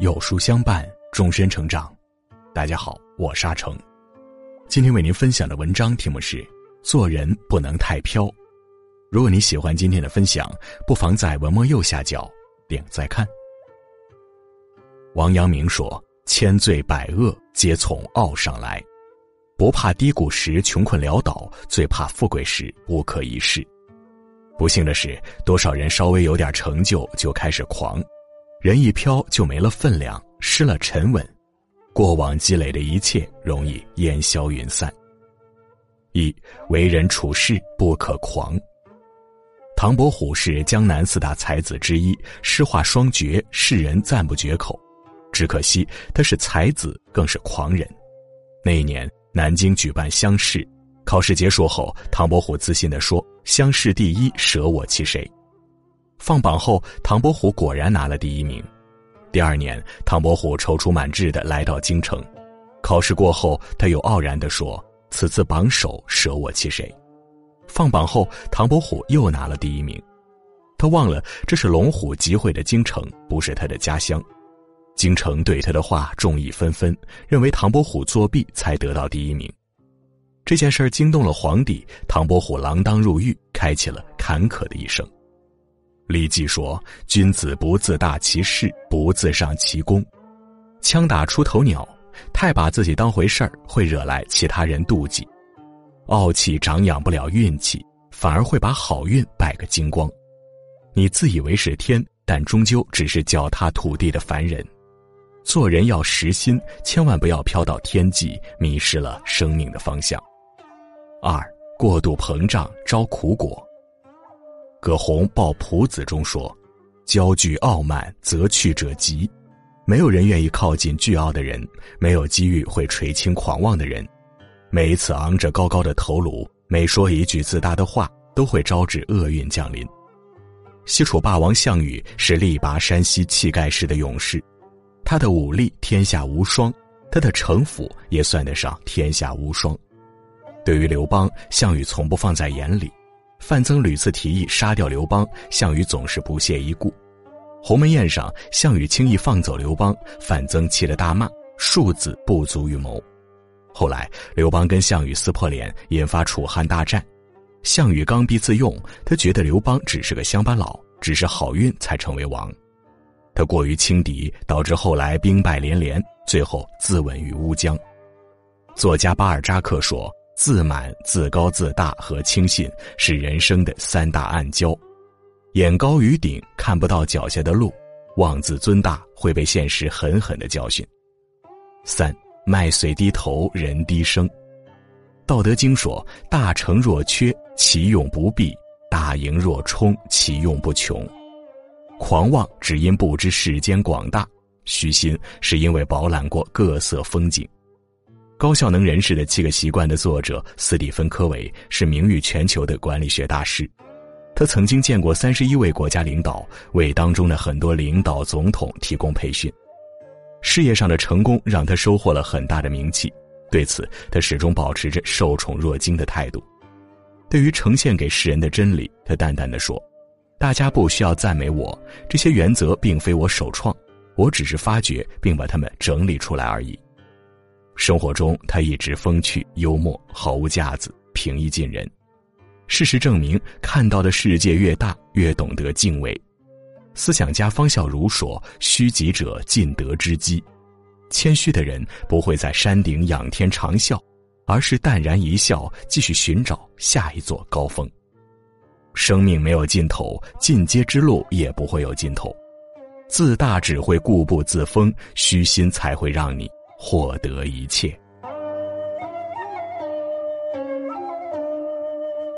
有书相伴，终身成长。大家好，我是阿成。今天为您分享的文章题目是：做人不能太飘。如果你喜欢今天的分享，不妨在文末右下角点再看。王阳明说：“千罪百恶皆从傲上来，不怕低谷时穷困潦倒，最怕富贵时不可一世。”不幸的是，多少人稍微有点成就就开始狂。人一飘就没了分量，失了沉稳，过往积累的一切容易烟消云散。一为人处事不可狂。唐伯虎是江南四大才子之一，诗画双绝，世人赞不绝口。只可惜他是才子，更是狂人。那一年南京举办乡试，考试结束后，唐伯虎自信地说：“乡试第一，舍我其谁？”放榜后，唐伯虎果然拿了第一名。第二年，唐伯虎踌躇满志的来到京城。考试过后，他又傲然的说：“此次榜首，舍我其谁？”放榜后，唐伯虎又拿了第一名。他忘了这是龙虎集会的京城，不是他的家乡。京城对他的话众议纷纷，认为唐伯虎作弊才得到第一名。这件事儿惊动了皇帝，唐伯虎锒铛入狱，开启了坎坷的一生。李记说：“君子不自大其事，不自上其功。枪打出头鸟，太把自己当回事儿，会惹来其他人妒忌。傲气长养不了运气，反而会把好运败个精光。你自以为是天，但终究只是脚踏土地的凡人。做人要实心，千万不要飘到天际，迷失了生命的方向。二过度膨胀，招苦果。”葛洪《抱朴子》中说：“骄具傲慢，则去者急。没有人愿意靠近倨傲的人，没有机遇会垂青狂妄的人。每一次昂着高高的头颅，每说一句自大的话，都会招致厄运降临。”西楚霸王项羽是力拔山兮气盖世的勇士，他的武力天下无双，他的城府也算得上天下无双。对于刘邦，项羽从不放在眼里。范增屡次提议杀掉刘邦，项羽总是不屑一顾。鸿门宴上，项羽轻易放走刘邦，范增气得大骂：“庶子不足与谋。”后来，刘邦跟项羽撕破脸，引发楚汉大战。项羽刚愎自用，他觉得刘邦只是个乡巴佬，只是好运才成为王。他过于轻敌，导致后来兵败连连，最后自刎于乌江。作家巴尔扎克说。自满、自高自大和轻信是人生的三大暗礁，眼高于顶，看不到脚下的路；妄自尊大，会被现实狠狠的教训。三麦穗低头，人低声。道德经说：“大成若缺，其用不弊；大盈若冲，其用不穷。”狂妄只因不知世间广大，虚心是因为饱览过各色风景。高效能人士的七个习惯的作者斯蒂芬·科维是名誉全球的管理学大师，他曾经见过三十一位国家领导，为当中的很多领导、总统提供培训。事业上的成功让他收获了很大的名气，对此他始终保持着受宠若惊的态度。对于呈现给世人的真理，他淡淡的说：“大家不需要赞美我，这些原则并非我首创，我只是发掘并把它们整理出来而已。”生活中，他一直风趣幽默，毫无架子，平易近人。事实证明，看到的世界越大，越懂得敬畏。思想家方孝孺说：“虚己者尽得之机。”谦虚的人不会在山顶仰天长啸，而是淡然一笑，继续寻找下一座高峰。生命没有尽头，进阶之路也不会有尽头。自大只会固步自封，虚心才会让你。获得一切。